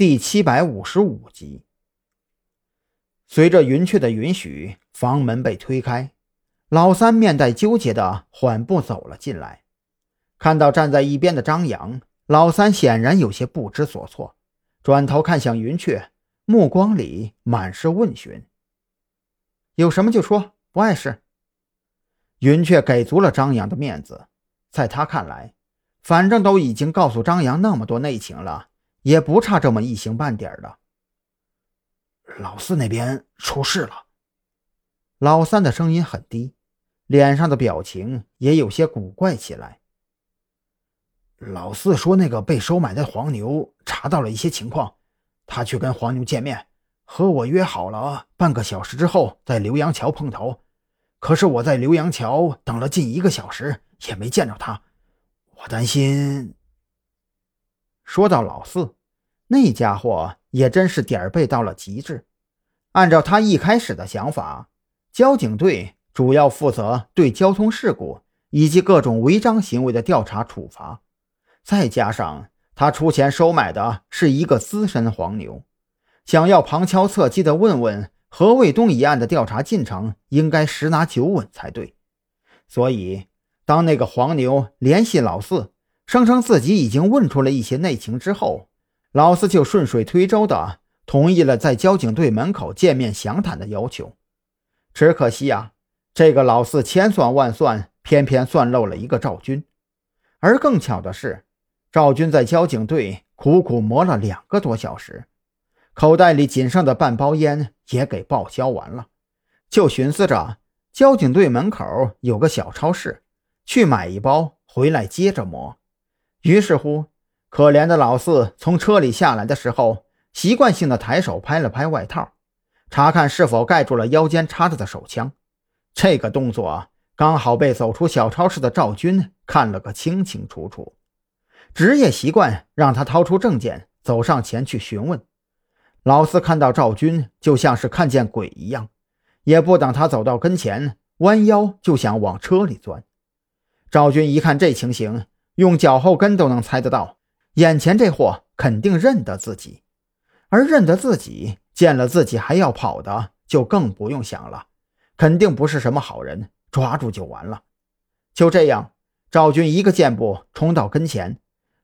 第七百五十五集。随着云雀的允许，房门被推开，老三面带纠结的缓步走了进来。看到站在一边的张扬，老三显然有些不知所措，转头看向云雀，目光里满是问询：“有什么就说，不碍事。”云雀给足了张扬的面子，在他看来，反正都已经告诉张扬那么多内情了。也不差这么一星半点的。老四那边出事了。老三的声音很低，脸上的表情也有些古怪起来。老四说，那个被收买的黄牛查到了一些情况，他去跟黄牛见面，和我约好了半个小时之后在浏阳桥碰头。可是我在浏阳桥等了近一个小时，也没见着他，我担心。说到老四，那家伙也真是点儿背到了极致。按照他一开始的想法，交警队主要负责对交通事故以及各种违章行为的调查处罚，再加上他出钱收买的是一个资深黄牛，想要旁敲侧击地问问何卫东一案的调查进程，应该十拿九稳才对。所以，当那个黄牛联系老四。声称自己已经问出了一些内情之后，老四就顺水推舟的同意了在交警队门口见面详谈的要求。只可惜呀，这个老四千算万算，偏偏算漏了一个赵军。而更巧的是，赵军在交警队苦苦磨了两个多小时，口袋里仅剩的半包烟也给报销完了，就寻思着交警队门口有个小超市，去买一包回来接着磨。于是乎，可怜的老四从车里下来的时候，习惯性的抬手拍了拍外套，查看是否盖住了腰间插着的手枪。这个动作刚好被走出小超市的赵军看了个清清楚楚。职业习惯让他掏出证件，走上前去询问。老四看到赵军，就像是看见鬼一样，也不等他走到跟前，弯腰就想往车里钻。赵军一看这情形。用脚后跟都能猜得到，眼前这货肯定认得自己，而认得自己，见了自己还要跑的，就更不用想了，肯定不是什么好人，抓住就完了。就这样，赵军一个箭步冲到跟前，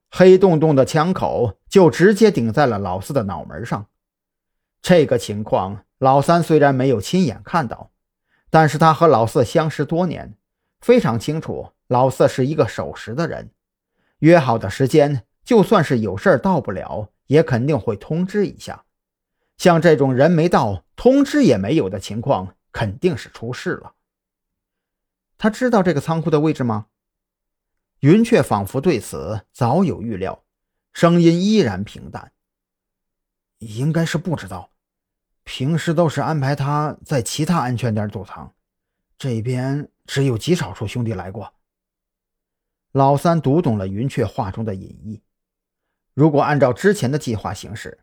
黑洞洞的枪口就直接顶在了老四的脑门上。这个情况，老三虽然没有亲眼看到，但是他和老四相识多年，非常清楚老四是一个守时的人。约好的时间，就算是有事到不了，也肯定会通知一下。像这种人没到，通知也没有的情况，肯定是出事了。他知道这个仓库的位置吗？云雀仿佛对此早有预料，声音依然平淡：“应该是不知道，平时都是安排他在其他安全点躲藏，这边只有极少数兄弟来过。”老三读懂了云雀话中的隐意。如果按照之前的计划行事，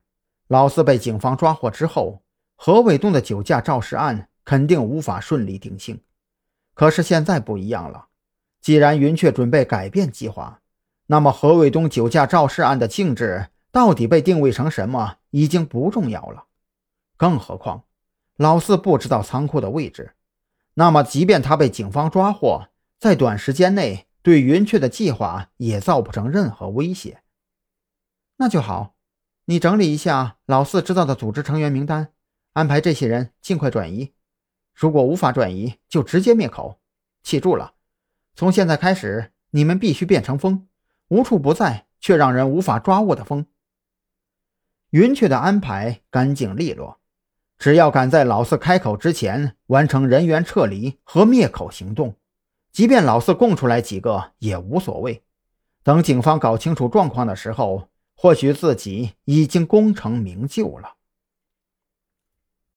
老四被警方抓获之后，何伟东的酒驾肇事案肯定无法顺利定性。可是现在不一样了，既然云雀准备改变计划，那么何伟东酒驾肇事案的性质到底被定位成什么已经不重要了。更何况，老四不知道仓库的位置，那么即便他被警方抓获，在短时间内。对云雀的计划也造不成任何威胁，那就好。你整理一下老四知道的组织成员名单，安排这些人尽快转移。如果无法转移，就直接灭口。记住了，从现在开始，你们必须变成风，无处不在却让人无法抓握的风。云雀的安排干净利落，只要赶在老四开口之前完成人员撤离和灭口行动。即便老四供出来几个也无所谓，等警方搞清楚状况的时候，或许自己已经功成名就了。